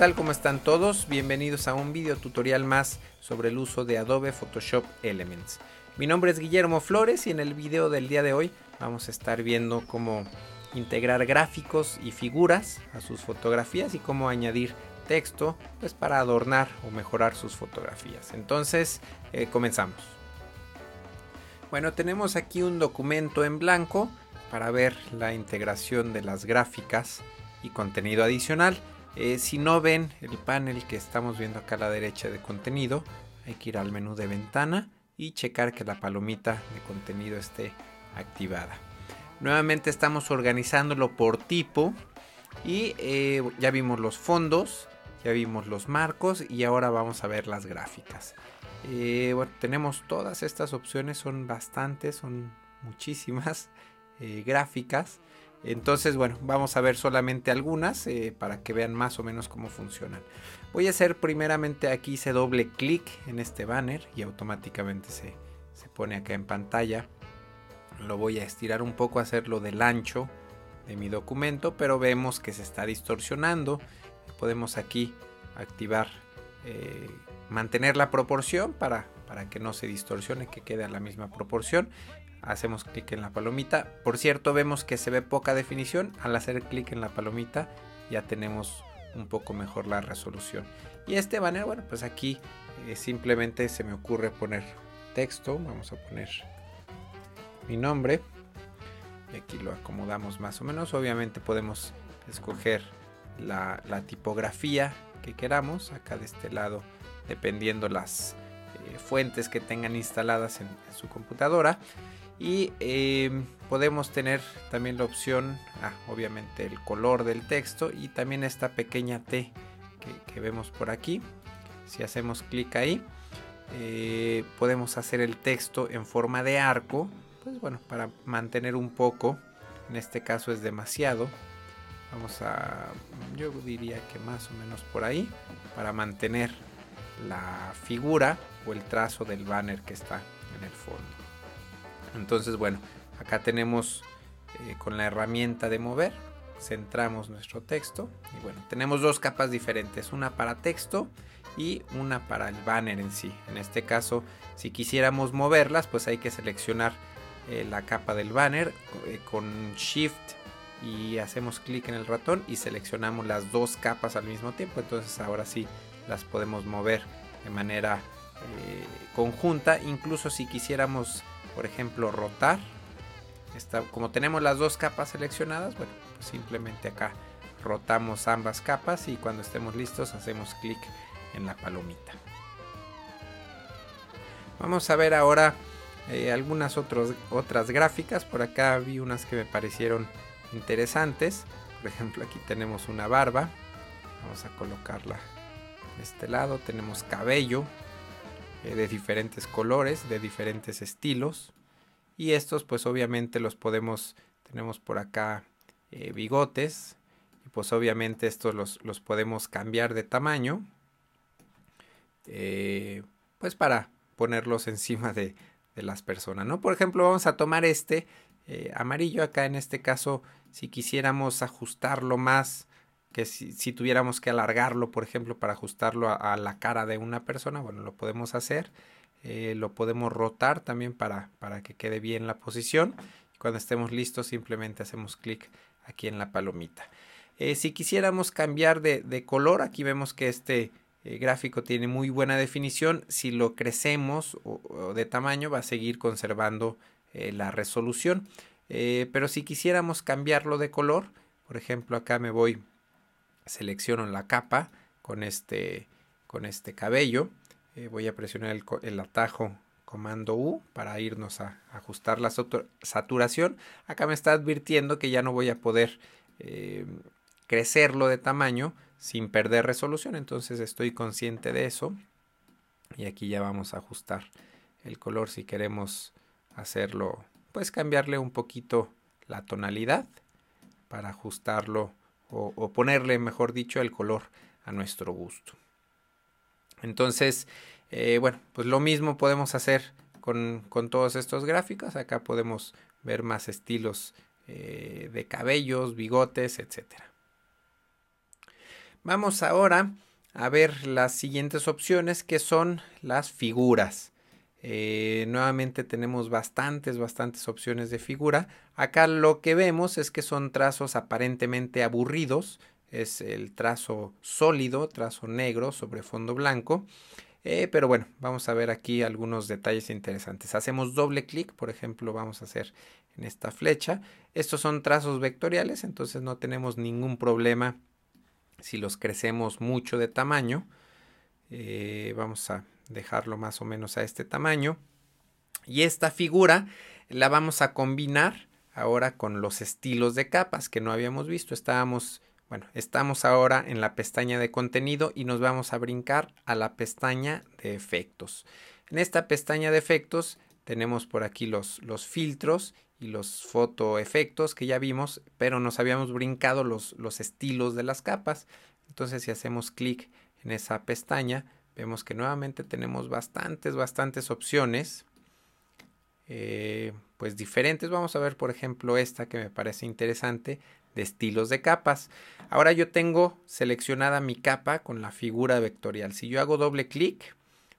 Hola, ¿qué tal? ¿Cómo están todos? Bienvenidos a un video tutorial más sobre el uso de Adobe Photoshop Elements. Mi nombre es Guillermo Flores y en el video del día de hoy vamos a estar viendo cómo integrar gráficos y figuras a sus fotografías y cómo añadir texto pues para adornar o mejorar sus fotografías. Entonces, eh, comenzamos. Bueno, tenemos aquí un documento en blanco para ver la integración de las gráficas y contenido adicional. Eh, si no ven el panel que estamos viendo acá a la derecha de contenido, hay que ir al menú de ventana y checar que la palomita de contenido esté activada. Nuevamente estamos organizándolo por tipo y eh, ya vimos los fondos, ya vimos los marcos y ahora vamos a ver las gráficas. Eh, tenemos todas estas opciones, son bastantes, son muchísimas gráficas. Entonces, bueno, vamos a ver solamente algunas eh, para que vean más o menos cómo funcionan. Voy a hacer primeramente aquí se doble clic en este banner y automáticamente se, se pone acá en pantalla. Lo voy a estirar un poco, hacerlo del ancho de mi documento, pero vemos que se está distorsionando. Podemos aquí activar, eh, mantener la proporción para, para que no se distorsione, que quede a la misma proporción hacemos clic en la palomita. Por cierto, vemos que se ve poca definición. Al hacer clic en la palomita ya tenemos un poco mejor la resolución. Y este banner, bueno, pues aquí eh, simplemente se me ocurre poner texto. Vamos a poner mi nombre. Y aquí lo acomodamos más o menos. Obviamente podemos escoger la, tipografía que queramos. Acá de este lado, dependiendo las eh, fuentes que tengan instaladas en su computadora y em, podemos tener también la opción, ah, obviamente el color del texto y también esta pequeña T que, vemos por aquí. Si hacemos clic ahí, eh, podemos hacer el texto en forma de arco, pues bueno, para mantener un poco, en este caso es demasiado. Vamos a, yo diría que más o menos por ahí, para mantener la figura o el trazo del banner que está en el fondo. Entonces, bueno, acá tenemos eh, con la herramienta de mover, centramos nuestro texto y bueno, tenemos dos capas diferentes, una para texto y una para el banner en sí. En este caso, si quisiéramos moverlas, pues hay que seleccionar eh, la capa del banner eh, con Shift y hacemos clic en el ratón y seleccionamos las dos capas al mismo tiempo. Entonces ahora sí las podemos mover de manera conjunta. Incluso si quisiéramos por ejemplo, rotar. como tenemos las dos capas seleccionadas, bueno, pues simplemente acá rotamos ambas capas y cuando estemos listos hacemos clic en la palomita. Vamos a ver ahora eh, algunas otras gráficas. Por acá vi unas que me parecieron interesantes. Por ejemplo, aquí tenemos una barba. Vamos a colocarla de este lado. Tenemos cabello. Eh, de diferentes colores, de diferentes estilos. Y estos pues obviamente los podemos, tenemos por acá eh, bigotes. Y pues obviamente estos los, podemos cambiar de tamaño. Eh, pues para ponerlos encima de, de, las personas, ¿no? Por ejemplo, vamos a tomar este amarillo acá en este caso, si quisiéramos ajustarlo más que si, tuviéramos que alargarlo, por ejemplo, para ajustarlo a, la cara de una persona, bueno, lo podemos hacer. Eh, lo podemos rotar también para, para, que quede bien la posición. Cuando estemos listos, simplemente hacemos clic aquí en la palomita. Eh, si quisiéramos cambiar de, color, aquí vemos que este eh, gráfico tiene muy buena definición. Si lo crecemos de tamaño, va a seguir conservando la resolución. pero si quisiéramos cambiarlo de color, por ejemplo, acá me voy selecciono la capa con este, con este cabello. Eh, voy a presionar el, atajo comando U para irnos a ajustar la saturación. Acá me está advirtiendo que ya no voy a poder eh, crecerlo de tamaño sin perder resolución. Entonces estoy consciente de eso. Y aquí ya vamos a ajustar el color si queremos hacerlo, pues cambiarle un poquito la tonalidad para ajustarlo o, ponerle, mejor dicho, el color a nuestro gusto. Entonces, eh, bueno, pues lo mismo podemos hacer con, todos estos gráficos. Acá podemos ver más estilos eh, de cabellos, bigotes, etc. Vamos ahora a ver las siguientes opciones que son las figuras. Eh, nuevamente tenemos bastantes, bastantes opciones de figura. Acá lo que vemos es que son trazos aparentemente aburridos. Es el trazo sólido, trazo negro sobre fondo blanco. Eh, pero bueno, vamos a ver aquí algunos detalles interesantes. Hacemos doble clic, por ejemplo, vamos a hacer en esta flecha. Estos son trazos vectoriales, entonces no tenemos ningún problema si los crecemos mucho de tamaño. Eh, vamos a dejarlo más o menos a este tamaño. Y esta figura la vamos a combinar ahora con los estilos de capas que no habíamos visto. Estábamos, bueno, estamos ahora en la pestaña de contenido y nos vamos a brincar a la pestaña de efectos. En esta pestaña de efectos tenemos por aquí los, los filtros y los fotoefectos que ya vimos, pero nos habíamos brincado los, los estilos de las capas. Entonces si hacemos clic en esa pestaña, vemos que nuevamente tenemos bastantes, bastantes opciones. Eh, pues diferentes. Vamos a ver, por ejemplo, esta que me parece interesante de estilos de capas. Ahora yo tengo seleccionada mi capa con la figura vectorial. Si yo hago doble clic,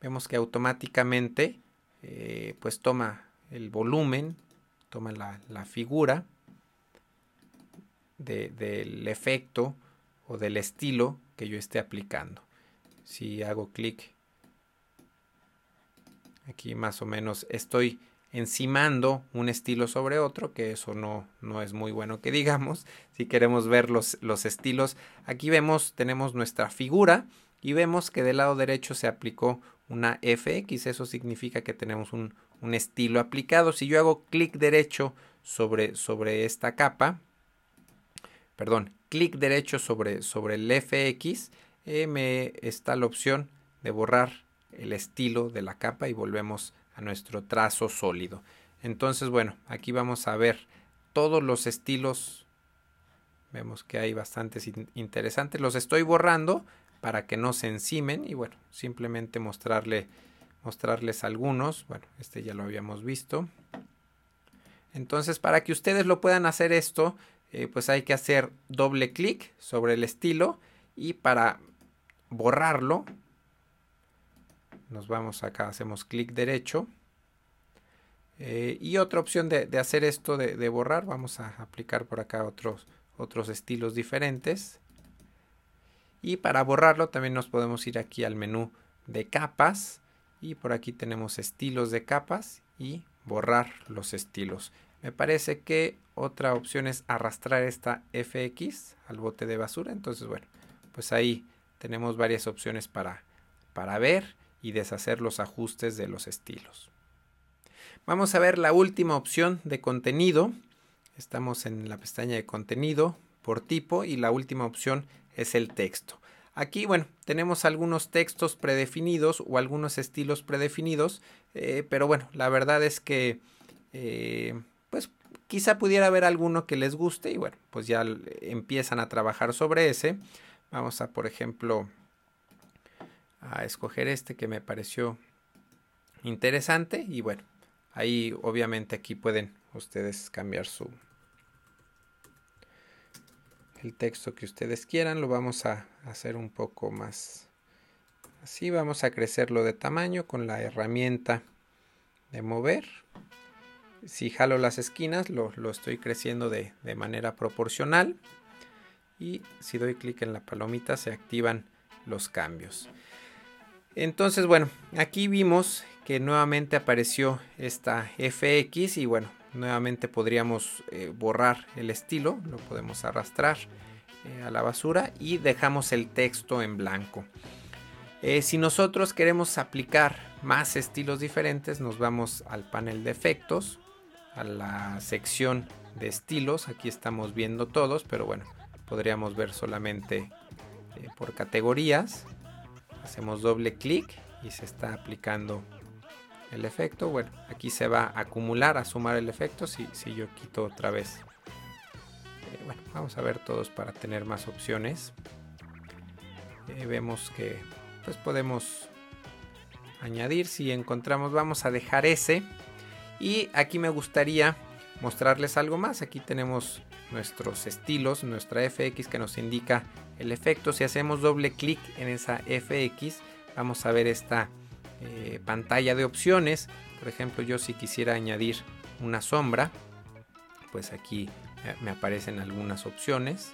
vemos que automáticamente eh, pues toma el volumen, toma la, figura del efecto o del estilo que yo esté aplicando si hago clic aquí más o menos estoy encimando un estilo sobre otro, que eso no, no es muy bueno que digamos. Si queremos ver los, los, estilos, aquí vemos, tenemos nuestra figura y vemos que del lado derecho se aplicó una FX, eso significa que tenemos un, un estilo aplicado. Si yo hago clic derecho sobre, sobre esta capa, perdón, clic derecho sobre, sobre el FX, me está la opción de borrar el estilo de la capa y volvemos a nuestro trazo sólido. Entonces, bueno, aquí vamos a ver todos los estilos. Vemos que hay bastantes interesantes. Los estoy borrando para que no se encimen y bueno, simplemente mostrarle, mostrarles algunos. Bueno, este ya lo habíamos visto. Entonces, para que ustedes lo puedan hacer esto, eh, pues hay que hacer doble clic sobre el estilo y para borrarlo, nos vamos acá, hacemos clic derecho. Eh, y otra opción de, hacer esto de, borrar, vamos a aplicar por acá otros, otros estilos diferentes. Y para borrarlo también nos podemos ir aquí al menú de capas. Y por aquí tenemos estilos de capas y borrar los estilos. Me parece que otra opción es arrastrar esta FX al bote de basura. Entonces, bueno, pues ahí tenemos varias opciones para, para ver y deshacer los ajustes de los estilos. Vamos a ver la última opción de contenido. Estamos en la pestaña de contenido por tipo y la última opción es el texto. Aquí, bueno, tenemos algunos textos predefinidos o algunos estilos predefinidos, eh, pero bueno, la verdad es que, eh, pues quizá pudiera haber alguno que les guste y bueno, pues ya empiezan a trabajar sobre ese. Vamos a, por ejemplo, a escoger este que me pareció interesante y bueno, ahí obviamente aquí pueden ustedes cambiar su el texto que ustedes quieran, lo vamos a hacer un poco más así, vamos a crecerlo de tamaño con la herramienta de mover. Si jalo las esquinas, lo, estoy creciendo de, de manera proporcional y si doy clic en la palomita se activan los cambios. Entonces, bueno, aquí vimos que nuevamente apareció esta FX y bueno, nuevamente podríamos eh, borrar el estilo, lo podemos arrastrar eh, a la basura y dejamos el texto en blanco. Eh, si nosotros queremos aplicar más estilos diferentes, nos vamos al panel de efectos, a la sección de estilos, aquí estamos viendo todos, pero bueno, podríamos ver solamente eh, por categorías. Hacemos doble clic y se está aplicando el efecto. Bueno, aquí se va a acumular, a sumar el efecto si, si yo quito otra vez. Eh, bueno, vamos a ver todos para tener más opciones. Eh, vemos que pues podemos añadir si encontramos vamos a dejar ese y aquí me gustaría mostrarles algo más aquí tenemos nuestros estilos, nuestra FX que nos indica el efecto. Si hacemos doble clic en esa FX, vamos a ver esta eh, pantalla de opciones. Por ejemplo, yo si quisiera añadir una sombra, pues aquí me aparecen algunas opciones.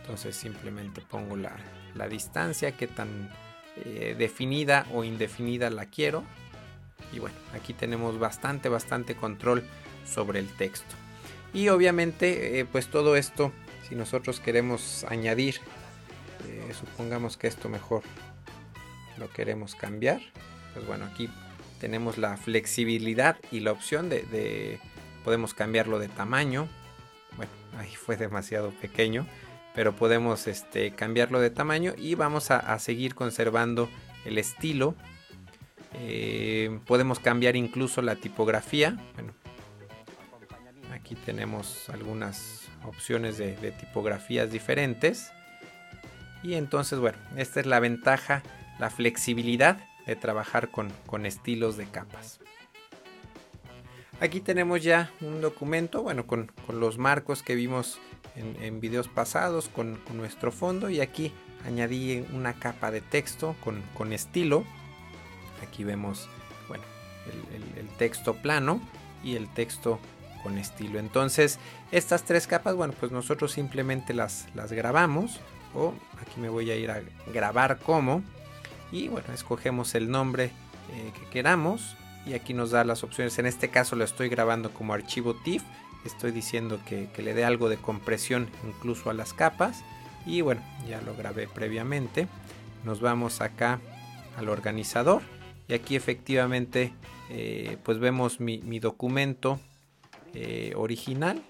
Entonces simplemente pongo la, distancia, qué tan eh, definida o indefinida la quiero. Y bueno, aquí tenemos bastante, bastante control sobre el texto. Y obviamente, eh, pues todo esto, si nosotros queremos añadir, eh, supongamos que esto mejor lo queremos cambiar, pues bueno, aquí tenemos la flexibilidad y la opción de, podemos cambiarlo de tamaño. Bueno, ahí fue demasiado pequeño, pero podemos este, cambiarlo de tamaño y vamos a, seguir conservando el estilo. Eh, podemos cambiar incluso la tipografía. Bueno, aquí tenemos algunas opciones de, tipografías diferentes. Y entonces, bueno, esta es la ventaja, la flexibilidad de trabajar con, estilos de capas. Aquí tenemos ya un documento, bueno, con, los marcos que vimos en, videos pasados, con, nuestro fondo. Y aquí añadí una capa de texto con, estilo. Aquí vemos, bueno, el texto plano y el texto estilo. Entonces, estas tres capas, bueno, pues nosotros simplemente las, las grabamos. O aquí me voy a ir a grabar como. Y bueno, escogemos el nombre eh, que queramos. Y aquí nos da las opciones. En este caso lo estoy grabando como archivo TIFF. Estoy diciendo que, que le dé algo de compresión incluso a las capas. Y bueno, ya lo grabé previamente. Nos vamos acá al organizador. Y aquí efectivamente eh, pues vemos mi, mi documento eh, original.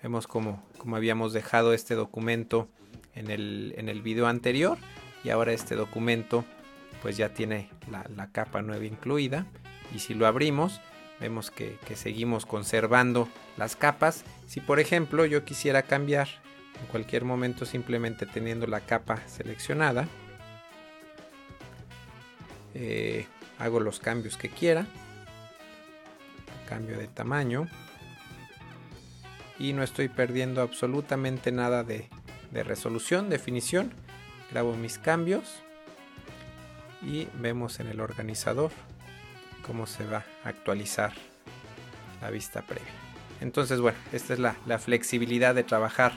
Vemos como, como, habíamos dejado este documento en el, en el video anterior y ahora este documento pues ya tiene la, capa nueva incluida y si lo abrimos vemos que, que, seguimos conservando las capas. Si por ejemplo yo quisiera cambiar en cualquier momento simplemente teniendo la capa seleccionada, eh, hago los cambios que quiera cambio de tamaño y no estoy perdiendo absolutamente nada de, resolución, definición. Grabo mis cambios y vemos en el organizador cómo se va a actualizar la vista previa. Entonces, bueno, esta es la, flexibilidad de trabajar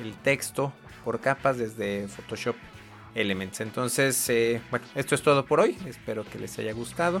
el texto por capas desde Photoshop Elements. Entonces, eh, bueno, esto es todo por hoy. Espero que les haya gustado